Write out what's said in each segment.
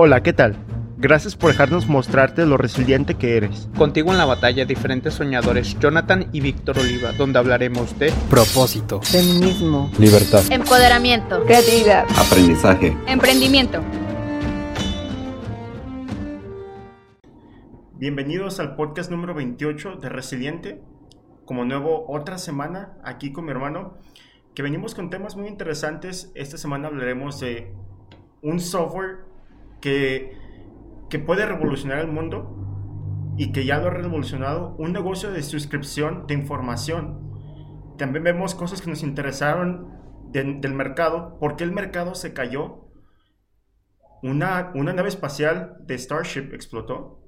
Hola, ¿qué tal? Gracias por dejarnos mostrarte lo resiliente que eres. Contigo en la batalla diferentes soñadores, Jonathan y Víctor Oliva, donde hablaremos de propósito, feminismo, libertad, empoderamiento, creatividad, aprendizaje, emprendimiento. Bienvenidos al podcast número 28 de Resiliente. Como nuevo, otra semana aquí con mi hermano, que venimos con temas muy interesantes. Esta semana hablaremos de un software que, que puede revolucionar el mundo y que ya lo ha revolucionado, un negocio de suscripción de información. También vemos cosas que nos interesaron del mercado, por qué el mercado se cayó. Una, una nave espacial de Starship explotó.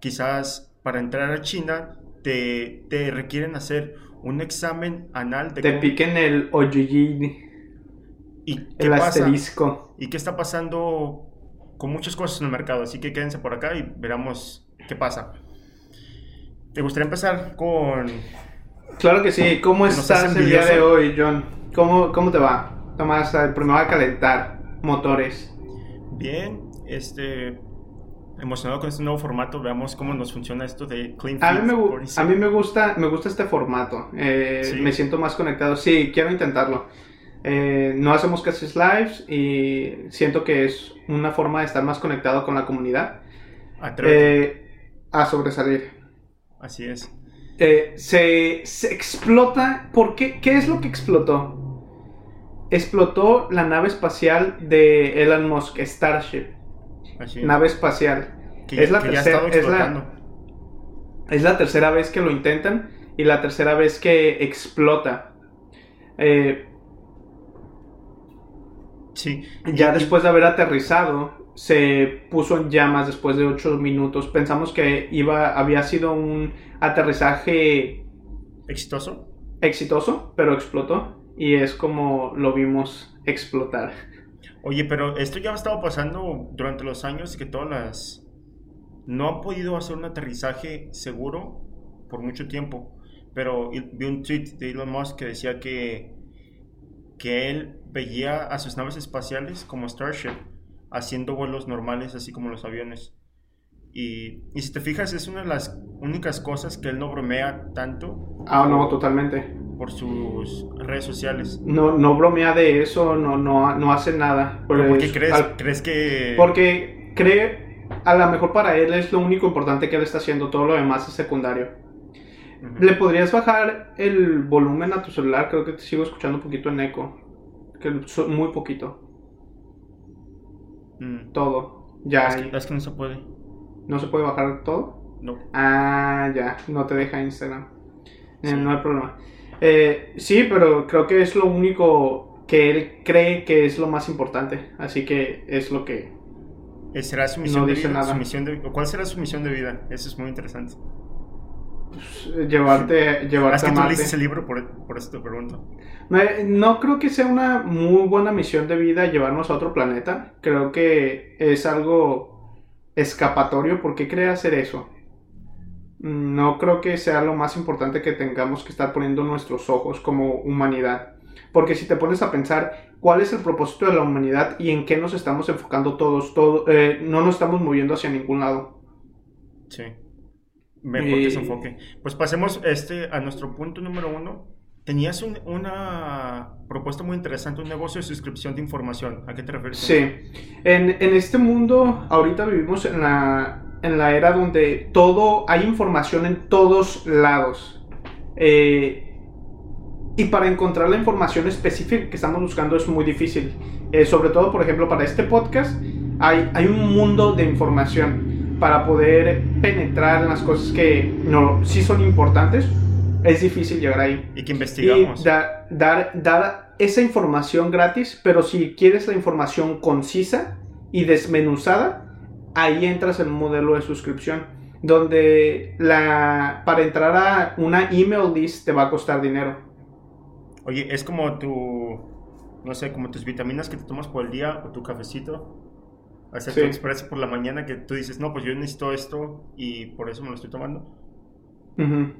Quizás para entrar a China te, te requieren hacer un examen anal de... Te piquen el OGG ¿Y qué el pasa? asterisco. ¿Y qué está pasando con muchas cosas en el mercado? Así que quédense por acá y veremos qué pasa. ¿Te gustaría empezar con...? Claro que sí. ¿Cómo ¿No estás el día de hoy, John? ¿Cómo, cómo te va? Tomás, primero a calentar motores. Bien, este... Emocionado con este nuevo formato, veamos cómo nos funciona esto de Clean A mí, Feed me, gu- 47. a mí me gusta me gusta este formato. Eh, Sí. Me siento más conectado. Sí, quiero intentarlo. Eh, no hacemos casi lives y siento que es una forma de estar más conectado con la comunidad. Eh, a sobresalir. Así es. Eh, se, se explota. ¿Por qué? ¿Qué es lo que explotó? Explotó la nave espacial de Elon Musk, Starship. Así Nave espacial. que, es la que tercera- es la-. Es la tercera vez que lo intentan y la tercera vez que explota. Eh, Sí. ya después de haber aterrizado, se puso en llamas después de 8 minutos. Pensamos que iba, había sido un aterrizaje ¿Exitoso? exitoso, pero explotó. Y es como lo vimos explotar. Oye, pero esto ya ha estado pasando durante los años que todas las... No han podido hacer un aterrizaje seguro por mucho tiempo. Pero vi un tweet de Elon Musk que decía que, que él veía a sus naves espaciales como Starship haciendo vuelos normales así como los aviones. Y, y si te fijas es una de las únicas cosas que él no bromea tanto Ah, no, totalmente. por sus redes sociales. No, no bromea de eso, no, no, no hace nada. ¿Pero ¿Por qué Pues, crees? al- ¿Crees que...? Porque cree, a lo mejor para él es lo único importante que él está haciendo, todo lo demás es secundario. ¿Le podrías bajar el volumen a tu celular? Creo que te sigo escuchando un poquito en eco. Que so- muy poquito. Mm. Todo. Ya. Es que, es que no se puede. ¿No se puede bajar todo? No. Ah, ya. No te deja Instagram. Eh. No hay problema. Eh, sí, pero creo que es lo único que él cree que es lo más importante. Así que es lo que... Eh, ¿Será su misión No de dice vida? nada. Su misión de- ¿o ¿Cuál será su misión de vida? Eso es muy interesante. Pues, llevarte, ¿Has llevarte a que tú Marte. leíste ese libro? Por, por eso te pregunto. Eh, No creo que sea una muy buena misión de vida llevarnos a otro planeta. Creo que es algo escapatorio. ¿Por qué cree hacer eso? No creo que sea lo más importante que tengamos que estar poniendo nuestros ojos como humanidad. Porque si te pones a pensar cuál es el propósito de la humanidad y en qué nos estamos enfocando todos, todo, eh, no nos estamos moviendo hacia ningún lado. Sí. Mejor que se enfoque. Pues pasemos este, a nuestro punto número uno. Tenías un- una propuesta muy interesante, un negocio de suscripción de información. ¿A qué te refieres? Sí, en, en este mundo ahorita vivimos en la, en la era donde todo, hay información en todos lados. Eh, y para encontrar la información específica que estamos buscando es muy difícil. Eh, sobre todo, por ejemplo, para este podcast hay, hay un mundo de información para poder penetrar en las cosas que no, sí son importantes. Es difícil llegar ahí Y que y investigamos. da- dar, dar esa información gratis, pero si quieres la información concisa y desmenuzada, ahí entras en un modelo de suscripción, donde la, para entrar a una email list te va a costar dinero. Oye, es como tu... No sé, como tus vitaminas que te tomas por el día o tu cafecito. Hacer Sí. tu expreso por la mañana que tú dices, no, pues yo necesito esto y por eso me lo estoy tomando. Ujú.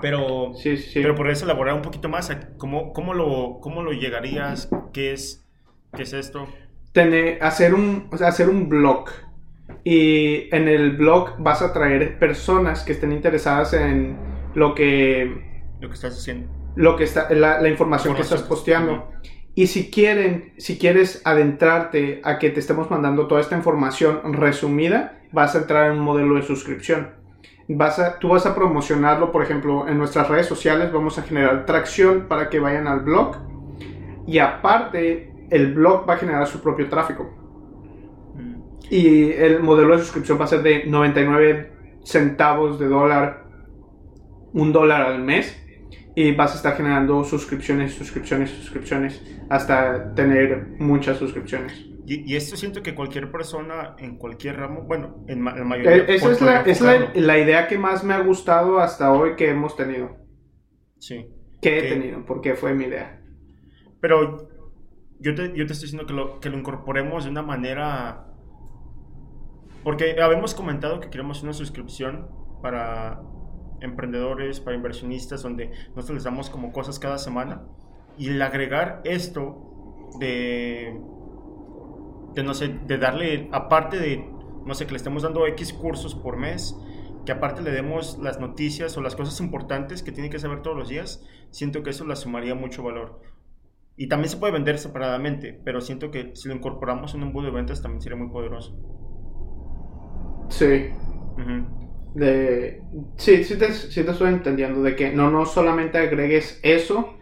Pero, Sí, sí, pero por eso elaborar un poquito más, ¿cómo, cómo, lo, cómo lo llegarías? ¿Qué es, qué es esto? tener, hacer, un, hacer un blog. Y en el blog vas a traer personas que estén interesadas en lo que... Lo que estás haciendo. Lo que está, la, información, que estás posteando. Y si quieren, si quieres adentrarte a que te estemos mandando toda esta información resumida, vas a entrar en un modelo de suscripción. Vas a, tú vas a promocionarlo, por ejemplo, en nuestras redes sociales, vamos a generar tracción para que vayan al blog. Y aparte, el blog va a generar su propio tráfico. Mm. Y el modelo de suscripción va a ser de 99 centavos de dólar, un dólar al mes y vas a estar generando suscripciones, suscripciones, suscripciones, hasta tener muchas suscripciones. Y, esto siento que cualquier persona en cualquier ramo, bueno, en, la mayoría... Eh, esa es, la, es la, idea que más me ha gustado hasta hoy que hemos tenido. Sí. Que he tenido, porque fue mi idea. Pero yo te, yo te estoy diciendo que lo, que lo incorporemos de una manera... Porque habíamos comentado que queremos una suscripción para emprendedores, para inversionistas, donde nosotros les damos como cosas cada semana. Y el agregar esto de, de no sé, de darle, aparte de, no sé, que le estemos dando X cursos por mes, que aparte le demos las noticias o las cosas importantes que tiene que saber todos los días, siento que eso le sumaría mucho valor. Y también se puede vender separadamente, pero siento que si lo incorporamos en un embudo de ventas también sería muy poderoso. Sí de... Sí, sí te, sí te estoy entendiendo, de que no, no solamente agregues eso,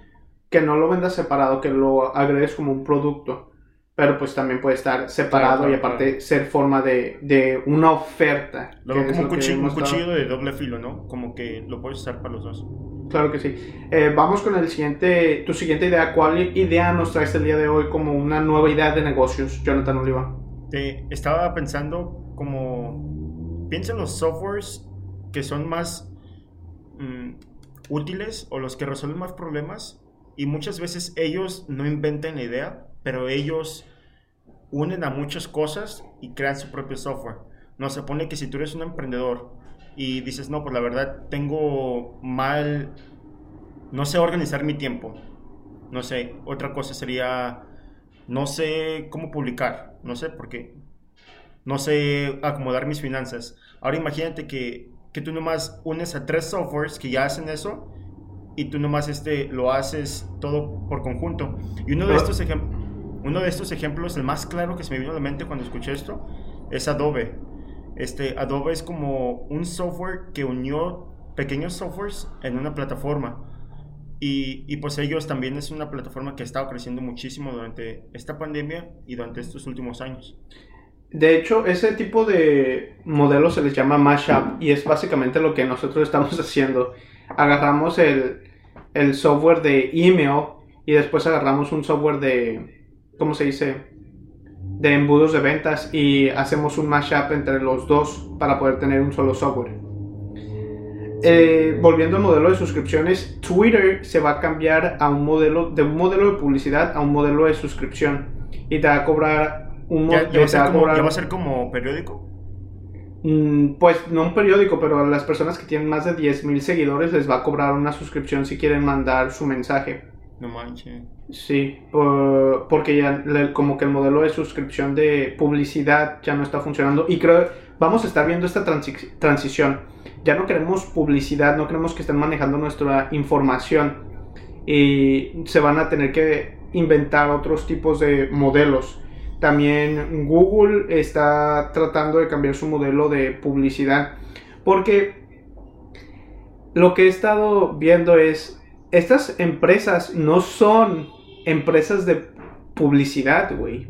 que no lo vendas separado, que lo agregues como un producto, pero pues también puede estar separado y aparte ser forma de, de, una oferta. Luego como un, cuchillo, un cuchillo, de doble filo, ¿no? Como que lo puedes usar para los dos. Claro que sí. Eh, vamos con el siguiente, tu siguiente idea. ¿Cuál idea nos traes el día de hoy como una nueva idea de negocios, Jonathan Oliva? Te estaba pensando como piensa en los softwares que son más mm, útiles o los que resuelven más problemas y muchas veces ellos no inventan la idea, pero ellos unen a muchas cosas y crean su propio software. No se pone que si tú eres un emprendedor y dices, no, pues la verdad tengo mal, no sé organizar mi tiempo. No sé, otra cosa sería, no sé cómo publicar, no sé por qué no sé acomodar mis finanzas. Ahora imagínate que, que tú nomás unes a tres softwares que ya hacen eso y tú nomás este, lo haces todo por conjunto. Y uno de, estos uno de estos ejemplos, el más claro que se me vino a la mente cuando escuché esto, es Adobe. Este, Adobe es como un software que unió pequeños softwares en una plataforma. Y, y, pues ellos también es una plataforma que ha estado creciendo muchísimo durante esta pandemia y durante estos últimos años. De hecho, ese tipo de modelo se les llama mashup y es básicamente lo que nosotros estamos haciendo. Agarramos el, software de email y después agarramos un software de, ¿cómo se dice? De embudos de ventas y hacemos un mashup entre los dos para poder tener un solo software. Eh, volviendo al modelo de suscripciones, Twitter se va a cambiar a un modelo de un modelo de publicidad a un modelo de suscripción y te va a cobrar ¿Ya, va a ser como, periódico? Mm, pues no un periódico, pero a las personas que tienen más de 10.000 seguidores les va a cobrar una suscripción si quieren mandar su mensaje. No manches. Sí, porque ya como que el modelo de suscripción de publicidad ya no está funcionando y creo vamos a estar viendo esta transición. Ya no queremos publicidad, no queremos que estén manejando nuestra información y se van a tener que inventar otros tipos de modelos. También Google está tratando de cambiar su modelo de publicidad. Porque lo que he estado viendo es, estas empresas no son empresas de publicidad, güey.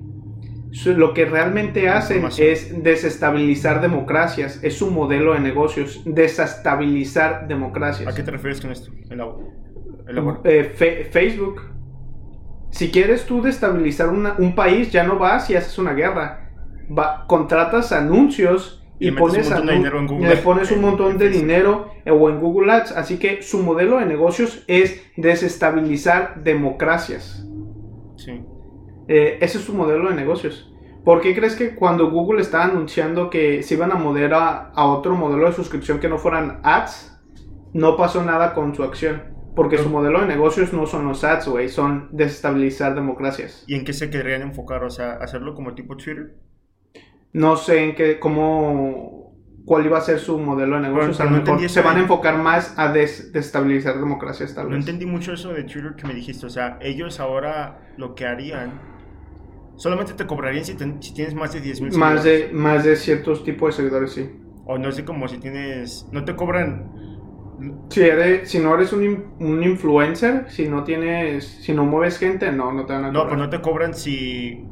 Lo que realmente hacen es desestabilizar democracias. Es su modelo de negocios. Desestabilizar democracias. ¿A qué te refieres con esto? Eh, Facebook si quieres tú destabilizar un país, ya no vas y haces una guerra. Va, contratas anuncios y, pones le pones un montón de dinero o en Google Ads. Así que su modelo de negocios es desestabilizar democracias. Sí. Eh, ese es su modelo de negocios. ¿Por qué crees que cuando Google estaba anunciando que se iban a mover a, a otro modelo de suscripción que no fueran ads, no pasó nada con su acción? Porque su modelo de negocios no son los ads, güey, son desestabilizar democracias. ¿Y en qué se querrían enfocar? O sea, hacerlo como tipo Twitter. No sé en qué, cómo, cuál iba a ser su modelo de negocios. Pero no mejor se van a enfocar más a des- desestabilizar democracias, tal No vez. entendí mucho eso de Twitter que me dijiste. O sea, ellos ahora lo que harían. Solamente te cobrarían si, ten- si tienes más de 10 mil Más de, más de ciertos tipos de seguidores, sí. O no sé, como si tienes. No te cobran. Si, eres, si no eres un, un influencer, si no tienes, si no mueves gente, no, no te van a No, cobrar. pues no te cobran si.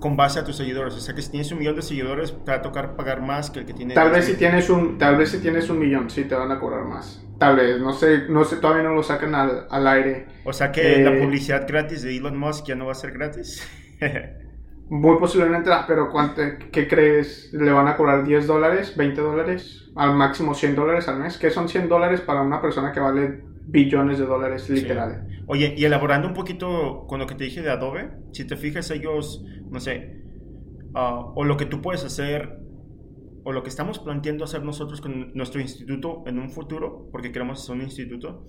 Con base a tus seguidores. O sea, que si tienes un millón de seguidores, te va a tocar pagar más que el que tiene. Tal 10,000. vez si tienes un, tal vez si tienes un millón, sí te van a cobrar más. Tal vez, no sé, no sé, todavía no lo sacan al, al aire. O sea que la Eh, publicidad gratis de Elon Musk ya no va a ser gratis. Muy posiblemente, pero ¿cuánto, ¿qué crees? ¿Le van a cobrar 10 dólares, 20 dólares, al máximo 100 dólares al mes? ¿Qué son 100 dólares para una persona que vale billones de dólares, literal? Oye, y elaborando un poquito con lo que te dije de Adobe, si te fijas ellos, no sé, ah, o lo que tú puedes hacer, o lo que estamos planteando hacer nosotros con nuestro instituto en un futuro, porque queremos hacer un instituto,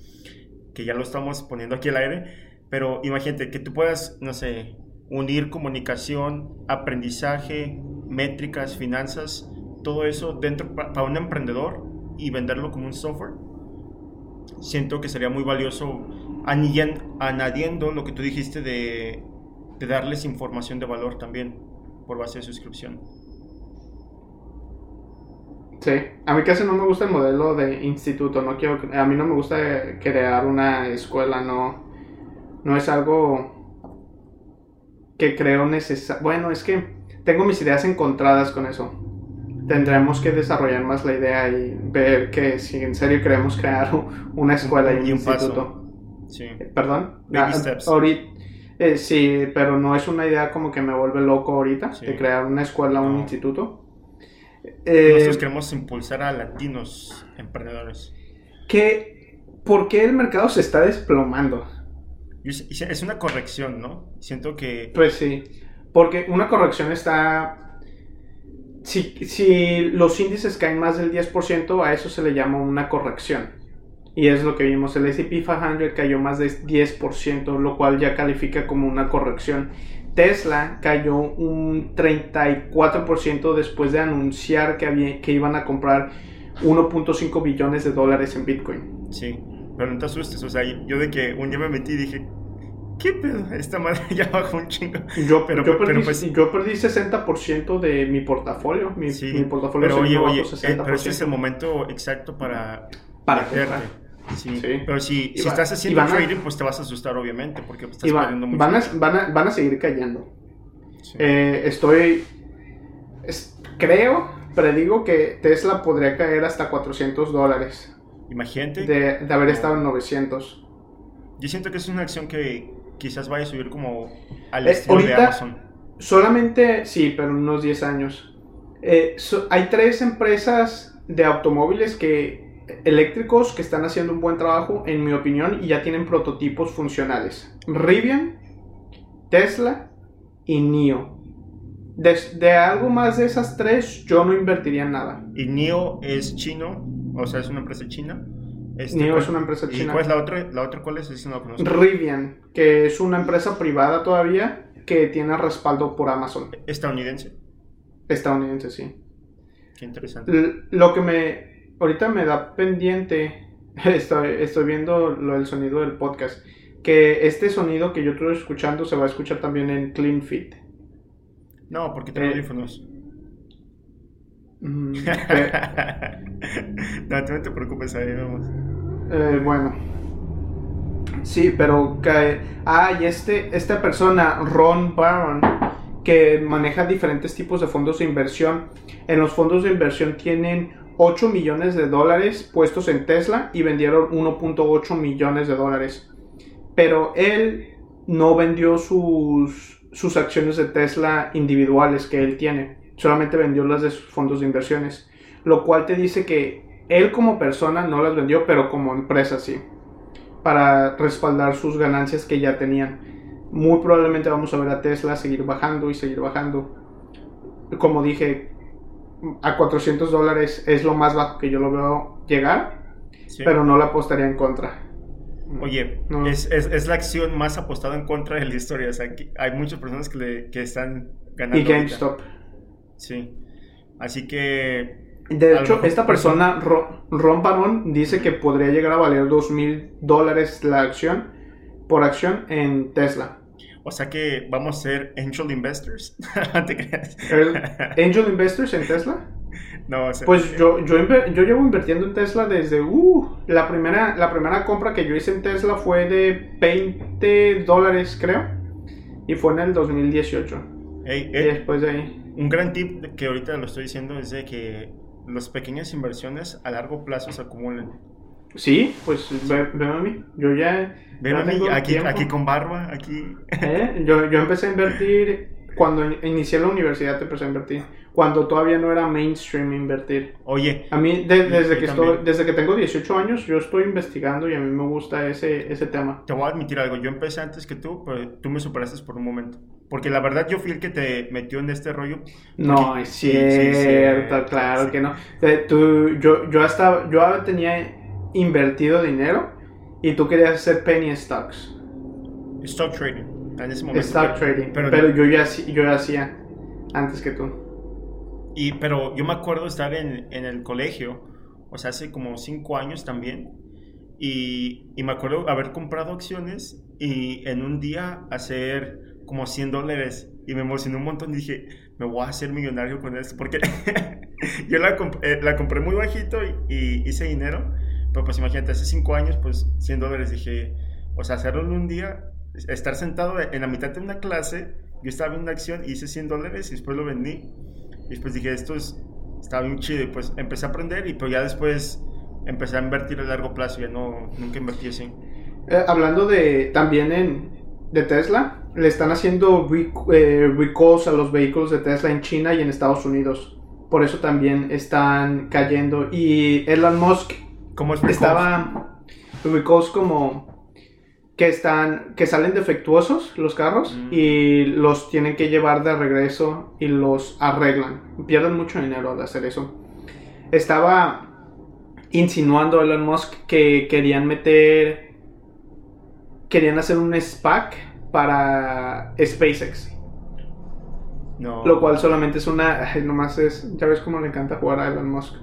que ya lo estamos poniendo aquí al aire, pero imagínate que tú puedas, no sé, unir comunicación, aprendizaje, métricas, finanzas, todo eso dentro pa- para un emprendedor y venderlo como un software siento que sería muy valioso añadiendo lo que tú dijiste de, de darles información de valor también por base de suscripción. Sí, a mí casi no me gusta el modelo de instituto, no quiero, a mí no me gusta crear una escuela, no, no es algo que creo necesario. Bueno, es que tengo mis ideas encontradas con eso. Tendremos que desarrollar más la idea y ver que si en serio queremos crear una escuela y un Y un instituto. Sí. Perdón. Baby Ah, steps. ahorit- eh, sí, pero no es una idea como que me vuelve loco ahorita Sí. de crear una escuela o un instituto. Eh, Nosotros queremos impulsar a latinos emprendedores. que, ¿Por qué el mercado se está desplomando? Es una corrección, ¿no? Siento que... Pues sí, porque una corrección está... Si, si los índices caen más del 10%, a eso se le llama una corrección. Y es lo que vimos, el S&P 500 cayó más de 10%, lo cual ya califica como una corrección. Tesla cayó un 34% después de anunciar que, había, que iban a comprar 1.5 billones de dólares en Bitcoin. Sí, pero no te asustes. O sea, yo de que un día me metí y dije, ¿qué pedo? Esta madre ya bajó un chingo. Yo, Pero- yo, pero perdí, pues- yo perdí 60% de mi portafolio. Mi, Sí, mi portafolio pero oye, oye, bajo eh, pero este es 60%. el momento exacto para Para meterte. Sí. Sí. Pero si, si va- estás haciendo van a- trading, pues te vas a asustar, obviamente, porque estás Y va- perdiendo mucho. van, a, van, a, van a seguir cayendo. Sí. Eh, estoy. es- creo, predigo que Tesla podría caer hasta 400 dólares Imagínate. de, de haber estado en 900. Yo siento que es una acción que quizás vaya a subir como al Eh, estilo de Amazon. Solamente, sí, pero en unos 10 años. Eh, so- hay tres empresas de automóviles que eléctricos que están haciendo un buen trabajo, en mi opinión, y ya tienen prototipos funcionales. Rivian, Tesla y NIO. De, de algo más de esas tres, yo no invertiría en nada. Y NIO es chino, o sea, es una empresa china. Este, ¿cuál- es una empresa ¿Y china. cuál es la otra? ¿La otra cuál es? Esa no conozco. Rivian, que es una empresa privada todavía que tiene respaldo por Amazon. Estadounidense. Estadounidense, sí. Qué interesante. L- Lo que me ahorita me da pendiente, estoy, estoy viendo lo del sonido del podcast, que este sonido que yo estoy escuchando se va a escuchar también en Clean Fit. No, porque tengo Eh, audífonos. Mm, no, tú no te preocupes, ahí vamos. eh, bueno. Sí, pero que... Ah, y este, esta persona, Ron Barron, que maneja diferentes tipos de fondos de inversión. En los fondos de inversión tienen 8 millones de dólares puestos en Tesla y vendieron 1.8 millones de dólares. Pero él no vendió sus, sus acciones de Tesla individuales que él tiene. Solamente vendió las de sus fondos de inversiones. Lo cual te dice que él como persona no las vendió, pero como empresa sí. Para respaldar sus ganancias que ya tenían. Muy probablemente vamos a ver a Tesla seguir bajando y seguir bajando. Como dije, a 400 dólares es lo más bajo que yo lo veo llegar, Sí. pero no la apostaría en contra. Oye, No. es, es- es la acción más apostada en contra de la historia. O sea, que hay muchas personas que, le- que están ganando. Y ahorita. Sí. Así que. De hecho, esta persona, Ro- Ron Barón, dice que podría llegar a valer dos mil dólares la acción por acción en Tesla. O sea que vamos a ser angel investors. Te creas. El- Angel Investors en Tesla. No, o sea, Pues yo, yo, inver- yo llevo invirtiendo en Tesla desde... Uh, la, primera, la primera compra que yo hice en Tesla fue de 20 dólares, creo. Y fue en el 2018. Ey, Y eh, después de ahí... un gran tip que ahorita lo estoy diciendo es de que las pequeñas inversiones a largo plazo se acumulan. Sí, pues ve, ve a mí. Yo ya... Ven a mí, aquí, tiempo. aquí con barba, aquí. ¿Eh? Yo, yo empecé a invertir cuando in- inicié la universidad, empecé a invertir. Cuando todavía no era mainstream invertir. Oye, A mí, de- desde, que estoy, desde que tengo 18 años, yo estoy investigando y a mí me gusta ese, ese tema. te voy a admitir algo. Yo empecé antes que tú, pero tú me superaste por un momento. Porque la verdad yo fui el que te metió en este rollo. No, es sí, sí, cierto, cierto, claro sí. que no. Tú- yo, yo hasta, yo tenía invertido dinero y tú querías hacer penny stocks, Stock trading. En ese momento. stock pero- trading, Pero, pero, yo ya hacía- yo ya hacía antes que tú. y, pero yo me acuerdo estar en, en el colegio, o sea, hace como cinco años también. Y, y me acuerdo haber comprado acciones y en un día hacer como 100 dólares. Y me emocioné un montón y dije, me voy a hacer millonario con esto. Porque yo la, comp- eh, la compré muy bajito y, y hice dinero. Pero pues imagínate, hace 5 años, pues 100 dólares. Dije, o sea, hacerlo en un día, estar sentado en la mitad de una clase. Yo estaba viendo una acción y hice 100 dólares y después lo vendí. Y después dije, esto es, está bien chido. Y pues empecé a aprender y pero ya después empecé a invertir a largo plazo. Ya no, nunca invertí así. Eh, hablando de también en de Tesla, le están haciendo eh, recalls a los vehículos de Tesla en China y en Estados Unidos. Por eso también están cayendo. Y Elon Musk ¿Cómo es estaba recalls como que están que salen defectuosos los carros Mm. y los tienen que llevar de regreso y los arreglan. Pierden mucho dinero al hacer eso. Estaba insinuando Elon Musk que querían meter querían hacer un SPAC para SpaceX, No. lo cual solamente es una ay, nomás es ya ves cómo le encanta jugar a Elon Musk.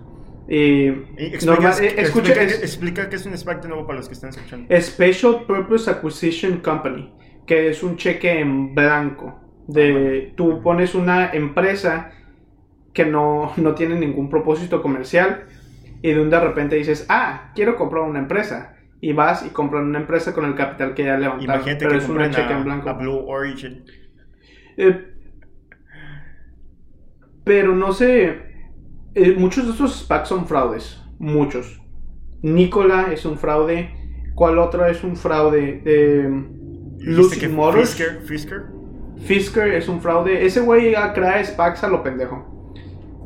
Y Explica, normal- eh, escucha, explica, es- explica qué es un SPAC de nuevo para los que están escuchando. Special Purpose Acquisition Company, que es un cheque en blanco. De, tú pones una empresa que no, no tiene ningún propósito comercial y de un de repente dices, ah, quiero comprar una empresa. Y vas y compras una empresa con el capital que ya levantaron. Imagínate pero que es una cheque en blanco. a Blue Origin. Eh, pero no sé. eh, muchos de estos SPACs son fraudes. Muchos. Nikola es un fraude. ¿Cuál otro es un fraude? Eh, que Motors. Fisker, Fisker. Fisker es un fraude. Ese güey crea SPACs a lo pendejo.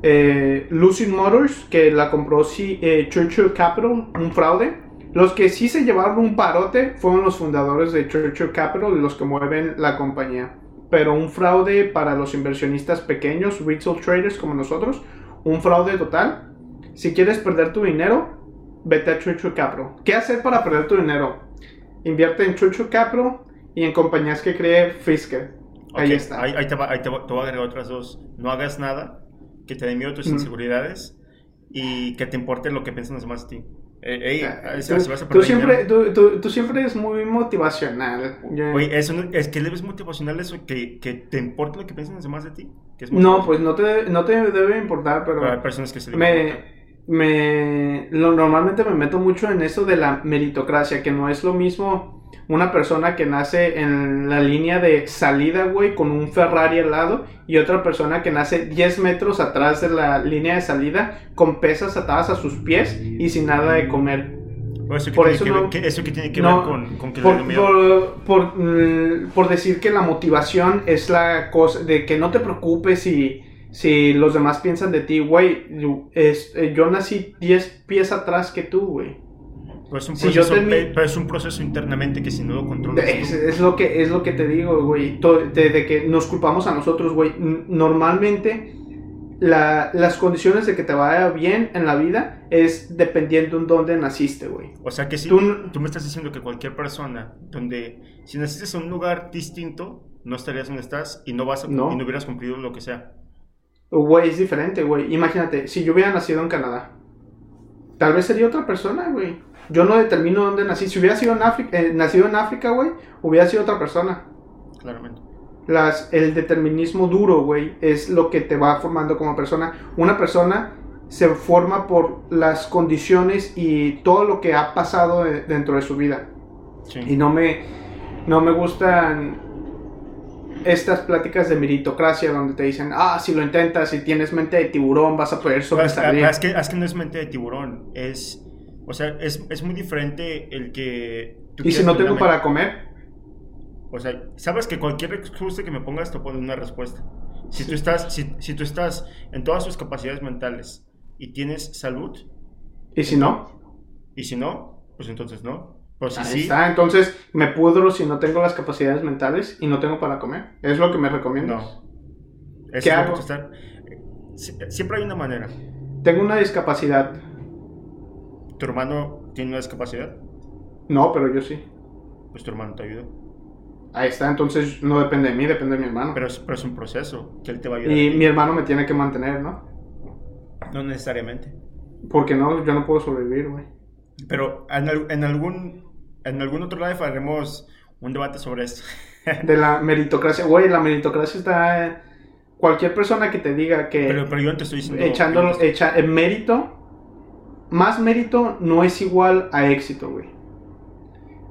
Eh, Lucid Motors, que la compró sí, eh, Churchill Capital, un fraude. Los que sí se llevaron un parote fueron los fundadores de Churchill Capital, los que mueven la compañía. Pero un fraude para los inversionistas pequeños, retail traders como nosotros, un fraude total. Si quieres perder tu dinero, vete a Churchill Capital. ¿Qué hacer para perder tu dinero? Invierte en Churchill Capital y en compañías que cree Fisker. Ahí está. Ahí, ahí te va, ahí te, va- te voy a agregar otras dos. No hagas nada que te dé miedo tus Mm. inseguridades y que te importe lo que piensan los demás de ti. Eh, ey, Ah, si tú, vas a tú siempre, tú, tú- siempre eres muy motivacional. Oye, eso no- es que le ves motivacional eso, que, que te importe lo que piensan los demás de ti. Que es no, pues no te, no te debe importar, pero hay personas que se importa. me, me lo, normalmente me meto mucho en eso de la meritocracia, que no es lo mismo una persona que nace en la línea de salida, güey, con un Ferrari al lado, y otra persona que nace 10 metros atrás de la línea de salida, con pesas atadas a sus pies y sin nada de comer. Eso que por tiene eso que no- ver, que- eso que tiene que no, ver con, con que Por, por, por, mm, por decir que la motivación es la cosa de que no te preocupes si, si los demás piensan de ti, güey. es- eh, Yo nací 10 pies atrás que tú, güey. Pero es, un si yo proceso, termi- pe- pero es un proceso internamente que si no lo controlas. Es, lo que, es lo que te digo, güey. To- De, de que nos culpamos a nosotros, güey. Normalmente la- las condiciones de que te vaya bien en la vida es dependiendo en dónde naciste, güey. O sea que si Tú tú, me estás diciendo que cualquier persona donde si naciste en un lugar distinto, no estarías donde estás y no vas a, No. y no hubieras cumplido lo que sea. Güey, es diferente, güey. Imagínate, si yo hubiera nacido en Canadá, tal vez sería otra persona, güey. Yo no determino dónde nací. Si hubiera sido en África, eh, nacido en África, güey, hubiera sido otra persona. Claramente. Las, el determinismo duro, güey, es lo que te va formando como persona. Una persona se forma por las condiciones y todo lo que ha pasado de- dentro de su vida. Sí. Y no me, no me gustan estas pláticas de meritocracia donde te dicen, ah, si lo intentas, si tienes mente de tiburón, vas a poder Pero es, sobresalir. es que, es que no es mente de tiburón. Es, o sea, es, es muy diferente el que... tú Y si no tengo para comer, O sea, sabes que cualquier excusa que me pongas te pone una respuesta. Si tú estás, si, si tú estás en todas tus capacidades mentales y tienes salud, y si no, y si no, pues entonces no. Pero si ahí sí, está. Entonces me pudro si no tengo las capacidades mentales y no tengo para comer. Es lo que me recomiendas. no. Eso ¿Qué es lo que hago? Siempre hay una manera. Tengo una discapacidad. ¿Tu hermano tiene una discapacidad? No, pero yo sí. Pues tu hermano te ayuda. Ahí está, entonces no depende de mí, depende de mi hermano. Pero es, pero es un proceso que él te va a ayudar. y mi hermano me tiene que mantener, ¿no? No necesariamente. Porque no, yo no puedo sobrevivir, güey. Pero en, al- en algún en algún otro live haremos un debate sobre esto. De la meritocracia. Güey, la meritocracia está... Cualquier persona que te diga que pero, pero yo no te estoy diciendo... no te- echa, en mérito, más mérito no es igual a éxito, güey.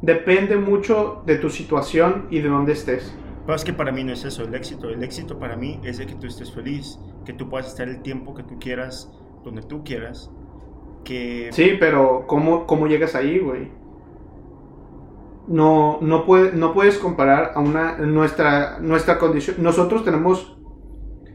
Depende mucho de tu situación y de dónde estés. Pero es que para mí no es eso el éxito. El éxito para mí es de que tú estés feliz, que tú puedas estar el tiempo que tú quieras, donde tú quieras. Que Sí, pero ¿cómo, cómo llegas ahí, güey? No, no, puede, no puedes comparar a una, nuestra, nuestra condición. Nosotros tenemos,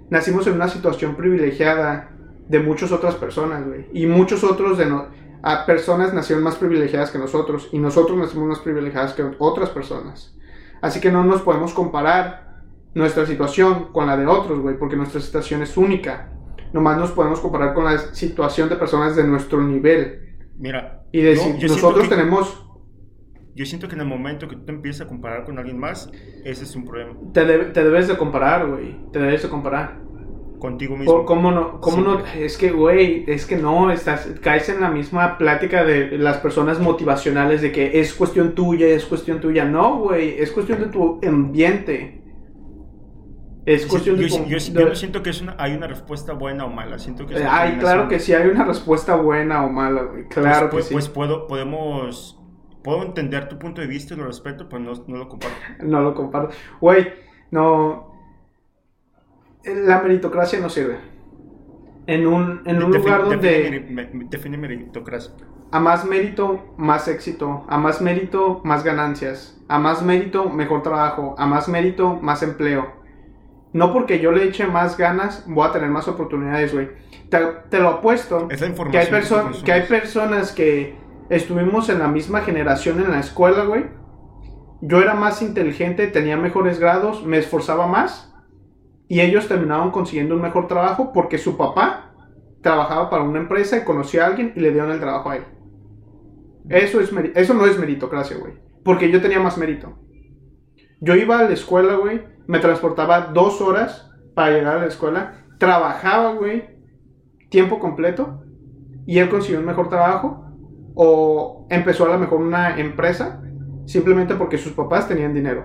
nacimos en una situación privilegiada de muchas otras personas, güey. Y muchos otros de no, a personas nacieron más privilegiadas que nosotros. Y nosotros nacimos más privilegiadas que otras personas. Así que no nos podemos comparar nuestra situación con la de otros, güey, porque nuestra situación es única. Nomás nos podemos comparar con la situación de personas de nuestro nivel. mira, Y decir, yo nosotros que- tenemos, Yo siento que en el momento que tú te empiezas a comparar con alguien más, ese es un problema. te, te debes de comparar, güey. Te debes de comparar. Contigo mismo. ¿Cómo, no? ¿Cómo no? Es que, güey, es que no, estás, caes en la misma plática de las personas motivacionales de que es cuestión tuya, es cuestión tuya. No, güey, es cuestión de tu ambiente. Es Sí, cuestión yo, de tu... yo- yo no siento que es una, hay una respuesta buena o mala. Siento que Ay, claro que sí hay una respuesta buena o mala, güey. Claro pues, que pues, sí. pues puedo, podemos... Puedo entender tu punto de vista y lo respeto, pero no, no lo comparto. No lo comparto. Güey, no. La meritocracia no sirve. En un, en un Define- lugar donde define meri- me- define meritocracia. a más mérito, más éxito. A más mérito, más ganancias. A más mérito, mejor trabajo. A más mérito, más empleo. No porque yo le eche más ganas, voy a tener más oportunidades, güey. Te, te lo apuesto. Es la que información hay, que perso- consumes. que hay personas que estuvimos en la misma generación en la escuela, güey. Yo era más inteligente, tenía mejores grados, me esforzaba más. Y ellos terminaron consiguiendo un mejor trabajo porque su papá trabajaba para una empresa y conocía a alguien y le dieron el trabajo a él. Eso, es eso no es meritocracia, güey. Porque yo tenía más mérito. Yo iba a la escuela, güey. Me transportaba dos horas para llegar a la escuela. Trabajaba, güey. Tiempo completo. Y él consiguió un mejor trabajo. O empezó a lo mejor una empresa. Simplemente porque sus papás tenían dinero.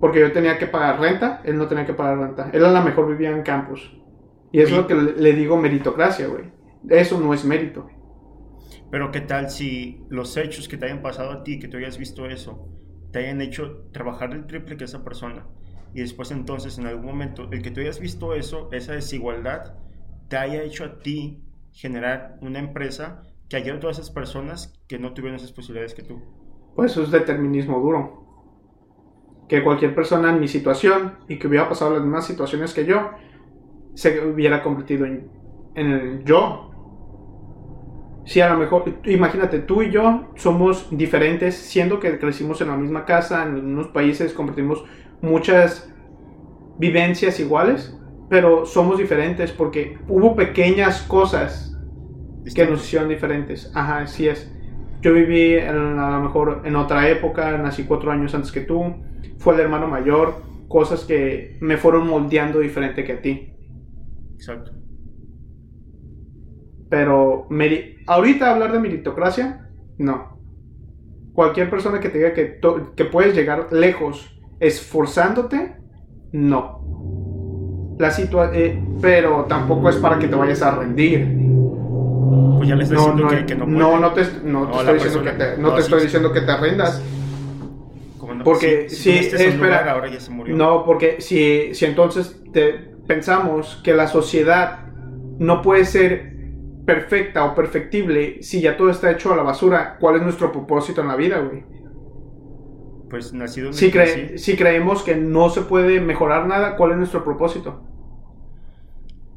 Porque yo tenía que pagar renta. Él no tenía que pagar renta. Él a lo mejor vivía en campus. Y eso es lo que le, le digo meritocracia, güey. Eso no es mérito. Pero qué tal si los hechos que te hayan pasado a ti, que tú hayas visto eso, te hayan hecho trabajar el triple que esa persona. Y después entonces en algún momento el que tú hayas visto eso, esa desigualdad, te haya hecho a ti generar una empresa que ayude a todas esas personas que no tuvieron esas posibilidades que tú. Pues eso es determinismo duro. Que cualquier persona en mi situación y que hubiera pasado las mismas situaciones que yo, se hubiera convertido en, en el yo. Si a lo mejor, imagínate, tú y yo somos diferentes, siendo que crecimos en la misma casa, en unos países compartimos muchas vivencias iguales, pero somos diferentes porque hubo pequeñas cosas que nos hicieron diferentes. Ajá, así es. Yo viví en- a lo mejor en otra época, nací cuatro años antes que tú, fue el hermano mayor, cosas que me fueron moldeando diferente que a ti. Exacto. Pero ahorita hablar de meritocracia, no. Cualquier persona que te diga que, que puedes llegar lejos esforzándote, no. La situa eh, pero tampoco es para que te vayas a rendir. Pues ya les estoy No, diciendo no, que, que no no, puede. no te, no te No, estoy diciendo que te, no no, te estoy sí. diciendo que te no, Porque si, sí, si su espera. lugar, ahora ya se murió. No, porque si, si entonces te pensamos que la sociedad no puede ser perfecta o perfectible si ya todo está hecho a la basura, ¿cuál es nuestro propósito en la vida, güey? Pues nacido en Si, cre- sí, si creemos que no se puede mejorar nada, ¿cuál es nuestro propósito?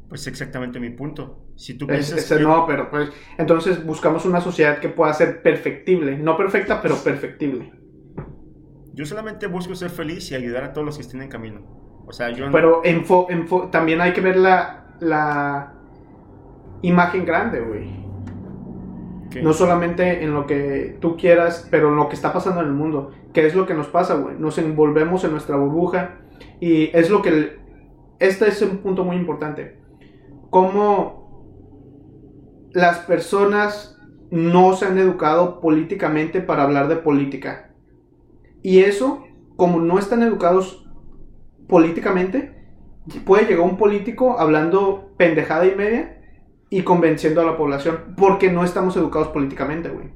Pues exactamente mi punto. Si tú Es- piensas ese que- no, pero pues entonces buscamos una sociedad que pueda ser perfectible, no perfecta, pero perfectible. Yo solamente busco ser feliz y ayudar a todos los que estén en camino. O sea, yo no- Pero enfo- enfo- también hay que ver la, la imagen grande, güey. ¿qué? No solamente en lo que tú quieras, pero en lo que está pasando en el mundo. ¿Qué es lo que nos pasa, güey? Nos envolvemos en nuestra burbuja y es lo que... el- Este es un punto muy importante. Cómo las personas no se han educado políticamente para hablar de política. Y eso, como no están educados políticamente, puede llegar un político hablando pendejada y media y convenciendo a la población porque no estamos educados políticamente, güey.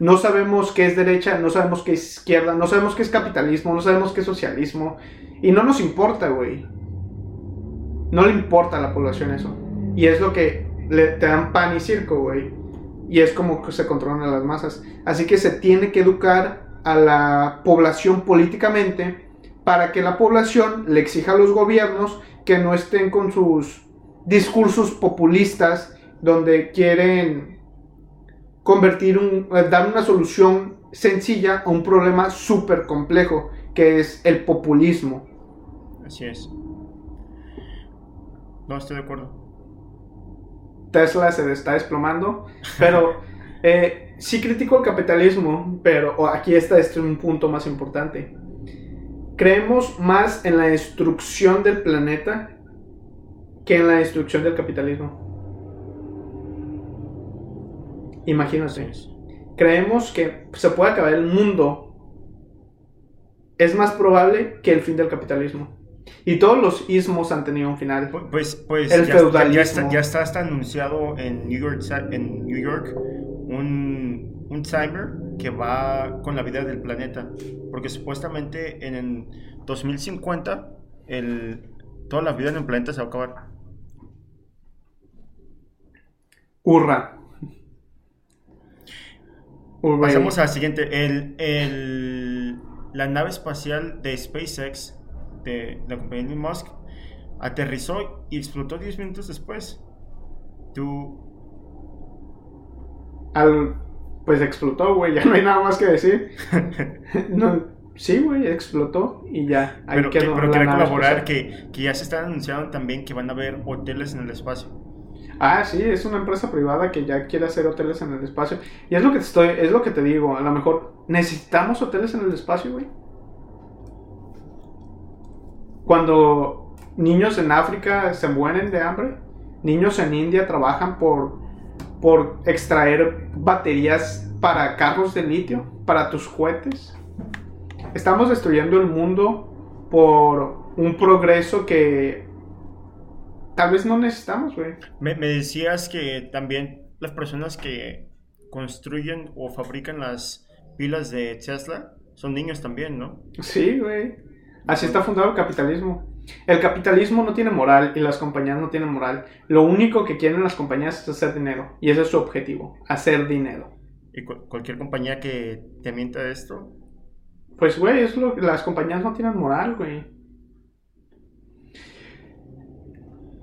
No sabemos qué es derecha, no sabemos qué es izquierda, no sabemos qué es capitalismo, no sabemos qué es socialismo y no nos importa, güey. No le importa a la población eso. Y es lo que le, te dan pan y circo, güey. Y es como que se controlan a las masas. Así que se tiene que educar a la población políticamente para que la población le exija a los gobiernos que no estén con sus discursos populistas donde quieren convertir un, eh, dar una solución sencilla a un problema súper complejo que es el populismo. Así es. No, estoy de acuerdo. Tesla se está desplomando, pero eh, sí critico el capitalismo, pero oh, aquí está este un punto más importante. Creemos más en la destrucción del planeta que en la destrucción del capitalismo. Imagínate. Creemos que se puede acabar el mundo. Es más probable que el fin del capitalismo. Y todos los ismos han tenido un final. Pu- Pues, pues El ya, ya- feudalismo. ya está, ya está hasta anunciado en New York, Sa- en New York un, un timer que va con la vida del planeta. Porque supuestamente en el 2050 el, toda la vida en el planeta se va a acabar. Hurra. Hurra. Pasamos a la siguiente. El, el- la nave espacial de SpaceX, de la compañía Elon Musk, aterrizó y explotó 10 minutos después. Tú, Al, pues explotó, güey. Ya no hay nada más que decir. No, sí, güey, explotó y ya. Ahí pero, que- pero quería colaborar que, que ya se están anunciando también que van a haber hoteles en el espacio. Ah, sí, es una empresa privada que ya quiere hacer hoteles en el espacio. Y es lo que te estoy, es lo que te digo. A lo mejor necesitamos hoteles en el espacio, güey. Cuando niños en África se mueren de hambre, niños en India trabajan por, por extraer baterías para carros de litio, para tus cohetes. Estamos destruyendo el mundo por un progreso que tal vez no necesitamos, güey. Me, me decías que también las personas que construyen o fabrican las pilas de Tesla son niños también, ¿no? Sí, güey. Así está fundado el capitalismo. El capitalismo no tiene moral y las compañías no tienen moral. Lo único que quieren las compañías es hacer dinero. Y ese es su objetivo, hacer dinero. Y cu- cualquier compañía que te mienta esto, Pues, güey, es lo las compañías no tienen moral, güey.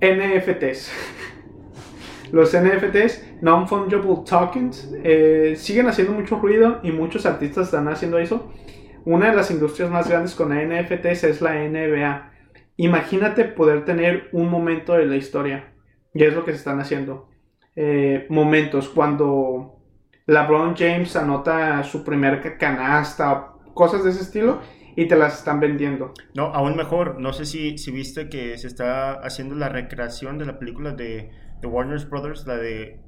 NFTs. Los NFTs, Non-Fungible Tokens, eh, siguen haciendo mucho ruido y muchos artistas están haciendo eso. Una de las industrias más grandes con NFTs es la NBA. Imagínate poder tener un momento de la historia. Y es lo que se están haciendo. Eh, momentos cuando LeBron James anota su primer canasta, cosas de ese estilo, y te las están vendiendo. No, aún mejor. No sé si, si viste que se está haciendo la recreación de la película de, de Warner Brothers, la de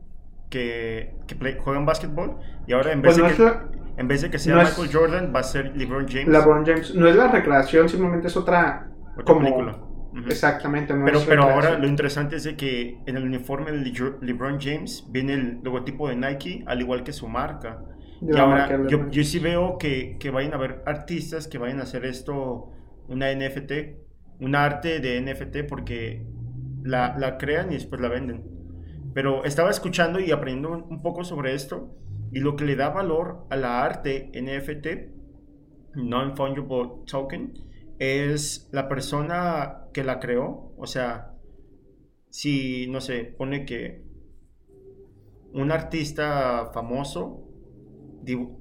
que, que juegan básquetbol, y ahora en vez, pues de, que, en vez de que sea Michael Jordan, va a ser LeBron James. LeBron James. No es la recreación, simplemente es otra, otra película. Exactamente. pero pero ahora lo interesante es de que en el uniforme de LeBron James viene el logotipo de Nike, al igual que su marca. y ahora yo, yo, sí veo que, que vayan a haber artistas que vayan a hacer esto, una NFT, un arte de NFT, porque la, la crean y después la venden. Pero estaba escuchando y aprendiendo un poco sobre esto y lo que le da valor a la arte NFT, Non-Fungible Token, es la persona que la creó. O sea, si, no sé, pone que un artista famoso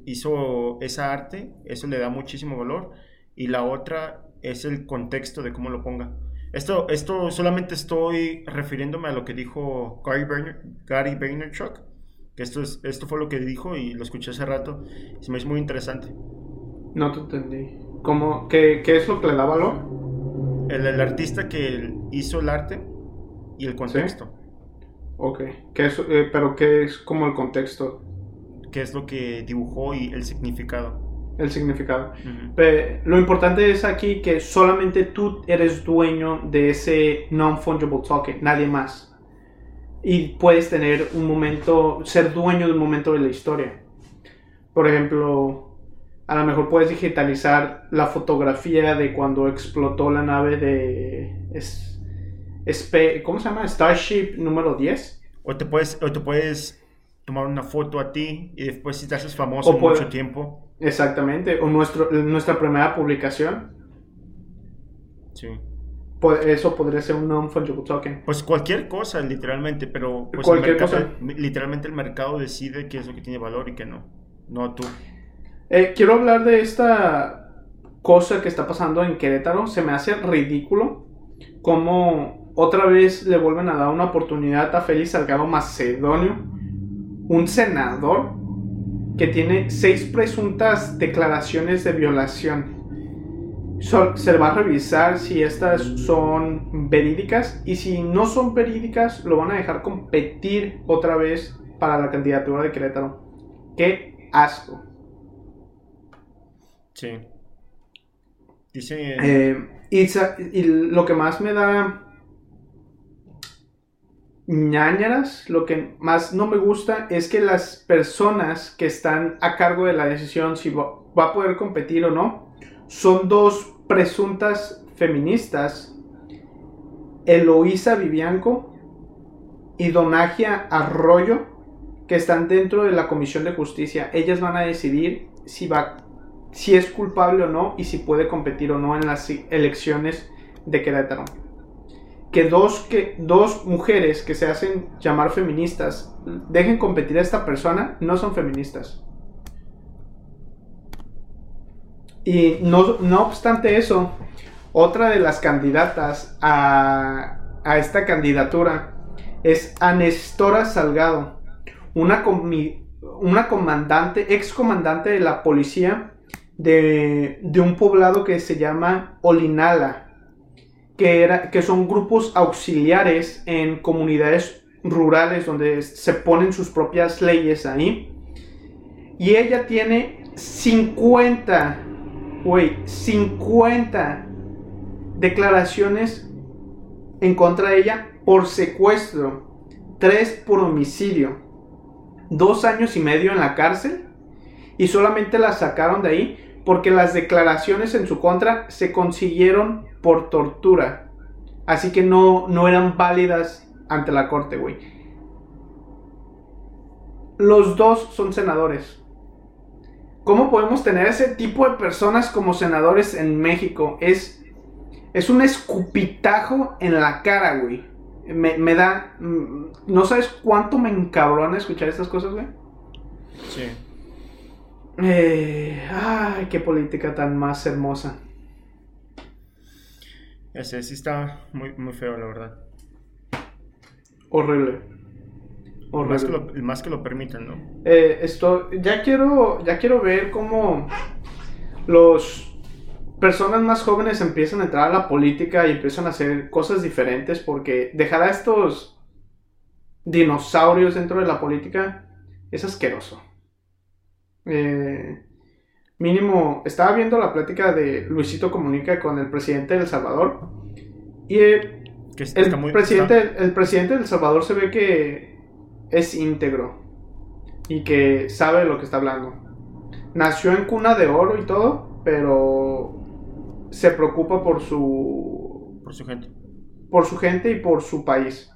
hizo esa arte, eso le da muchísimo valor. Y la otra es el contexto de cómo lo ponga. Esto, esto solamente estoy refiriéndome a lo que dijo Gary, Vaynerchuk, que esto, es, esto fue lo que dijo y lo escuché hace rato. Y se me hizo muy interesante. No te entendí. ¿Cómo, qué, qué, es lo que le da valor? El, artista que hizo el arte y el contexto. Ok, ¿Qué es, eh, pero ¿qué es como el contexto? ¿Qué es lo que dibujó y el significado? El significado. lo importante es aquí que solamente tú eres dueño de ese non-fungible token, nadie más. Y puedes tener un momento, ser dueño de un momento de la historia. Por ejemplo, a lo mejor puedes digitalizar la fotografía de cuando explotó la nave de... Es, ¿Cómo se llama? Starship número 10. O te puedes, o te puedes tomar una foto a ti y después si te haces famoso mucho tiempo. Exactamente. O nuestro, nuestra primera publicación. Sí. Eso podría ser un non-fungible token. Pues cualquier cosa, literalmente, pero pues cualquier cosa. literalmente el mercado decide qué es lo que tiene valor y qué no. No tú. Eh, quiero hablar de esta cosa que está pasando en Querétaro. Se me hace ridículo cómo otra vez le vuelven a dar una oportunidad a Félix Salgado Macedonio, un senador que tiene seis presuntas declaraciones de violación. se va a revisar si estas son verídicas y si no son verídicas lo van a dejar competir otra vez para la candidatura de Querétaro. ¡Qué asco! Sí. Dice... Eh, y, lo que más me da ñañaras, lo que más no me gusta es que las personas que están a cargo de la decisión si va, a poder competir o no, son dos presuntas feministas, Eloísa Vivianco y Donagia Arroyo, que están dentro de la Comisión de Justicia. Ellas van a decidir si va si es culpable o no y si puede competir o no en las elecciones de Querétaro. Que dos, que dos mujeres que se hacen llamar feministas dejen competir a esta persona no son feministas. Y no, no obstante eso, otra de las candidatas a, a esta candidatura es Anestora Salgado, una, una comandante, ex comandante de la policía de, un poblado que se llama Olinala, que, era, que son grupos auxiliares en comunidades rurales donde se ponen sus propias leyes ahí. Y ella tiene 50, güey, 50 declaraciones en contra de ella por secuestro, 3 por homicidio, dos años y medio en la cárcel y solamente la sacaron de ahí porque las declaraciones en su contra se consiguieron por tortura. Así que no, no eran válidas ante la corte, güey. Los dos son senadores. ¿Cómo podemos tener ese tipo de personas como senadores en México? Es, es un escupitajo en la cara, güey. Me, me da... Mm, no sabes cuánto me encabrona escuchar estas cosas, güey. Sí. Eh, ay, qué política tan más hermosa. Ese sí está muy, muy feo, la verdad. Horrible. Horrible. Más que lo, más que lo permitan, ¿no? Eh, esto, ya quiero, ya quiero ver cómo los personas más jóvenes empiezan a entrar a la política y empiezan a hacer cosas diferentes porque dejar a estos dinosaurios dentro de la política es asqueroso. Eh, mínimo, estaba viendo la plática de Luisito Comunica con el presidente de El Salvador y el, presidente, el presidente de El Salvador se ve que es íntegro y que sabe lo que está hablando. Nació en cuna de oro y todo, pero se preocupa por su... Por su gente. Por su gente y por su país.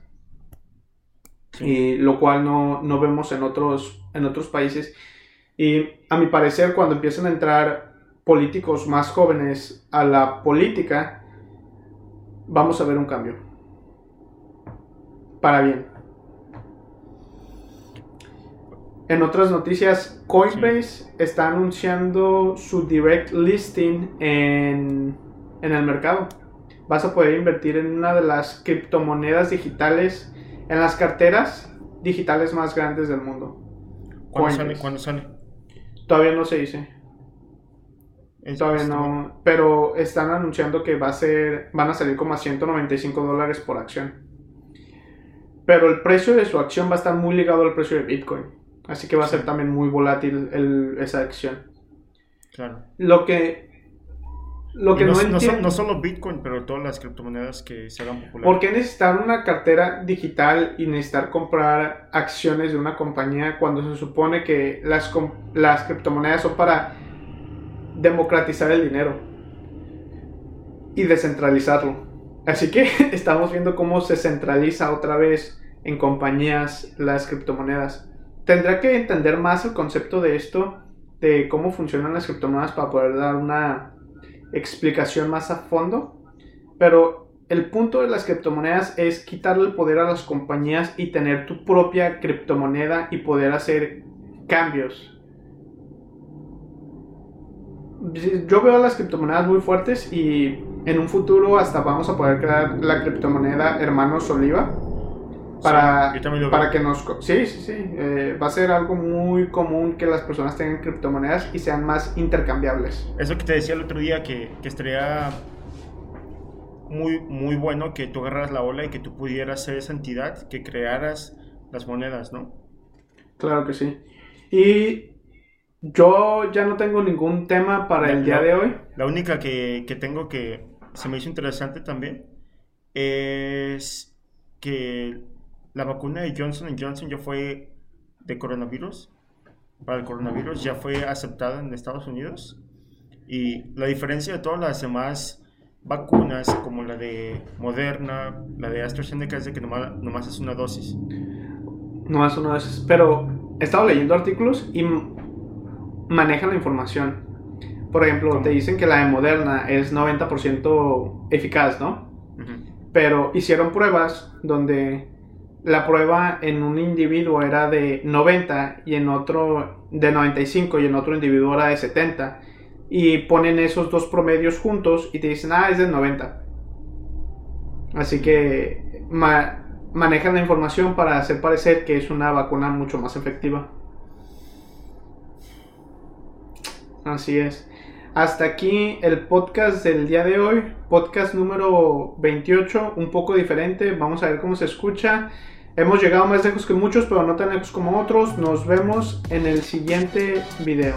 Y lo cual no, no, vemos en otros, en otros países. Y a mi parecer, cuando empiezan a entrar políticos más jóvenes a la política, vamos a ver un cambio. Para bien. En otras noticias, Coinbase está anunciando su direct listing en, en, el mercado. Vas a poder invertir en una de las criptomonedas digitales, en las carteras digitales más grandes del mundo. ¿Cuándo sale? ¿Cuándo sale? Todavía no se dice. Todavía no. Pero están anunciando que va a ser, van a salir como a 195 dólares por acción. Pero el precio de su acción va a estar muy ligado al precio de Bitcoin. Así que va a ser también muy volátil esa acción. Claro. Lo que. Lo que no, no, solo Bitcoin, pero todas las criptomonedas que se hagan populares. ¿Por qué necesitar una cartera digital y necesitar comprar acciones de una compañía cuando se supone que las, las criptomonedas son para democratizar el dinero y descentralizarlo? Así que estamos viendo cómo se centraliza otra vez en compañías las criptomonedas tendrá que entender más el concepto de esto, de cómo funcionan las criptomonedas para poder dar una explicación más a fondo. Pero el punto de las criptomonedas es quitarle el poder a las compañías y tener tu propia criptomoneda y poder hacer cambios. Yo veo las criptomonedas muy fuertes y en un futuro hasta vamos a poder crear la criptomoneda Hermanos Oliva para, para que nos... Sí, sí, sí. Eh, va a ser algo muy común que las personas tengan criptomonedas y sean más intercambiables. Eso que te decía el otro día, que, que estaría muy, muy bueno que tú agarraras la ola y que tú pudieras ser esa entidad, que crearas las monedas, ¿no? Claro que sí. Y yo ya no tengo ningún tema para el día de hoy. La única que, que tengo que se me hizo interesante también es que la vacuna de Johnson Johnson ya fue de coronavirus, para el coronavirus, ya fue aceptada en Estados Unidos. Y la diferencia de todas las demás vacunas, como la de Moderna, la de AstraZeneca, es de que nomás, nomás es una dosis. Nomás una dosis. Pero he estado leyendo artículos y manejan la información. Por ejemplo, te dicen que la de Moderna es 90% eficaz, ¿no? Pero hicieron pruebas donde la prueba en un individuo era de 90 y en otro de 95 y en otro individuo era de 70 y ponen esos dos promedios juntos y te dicen, ah, es de 90. Así que manejan la información para hacer parecer que es una vacuna mucho más efectiva. Así es. Hasta aquí el podcast del día de hoy, podcast número 28, un poco diferente, vamos a ver cómo se escucha. Hemos llegado más lejos que muchos, pero no tan lejos como otros. Nos vemos en el siguiente video.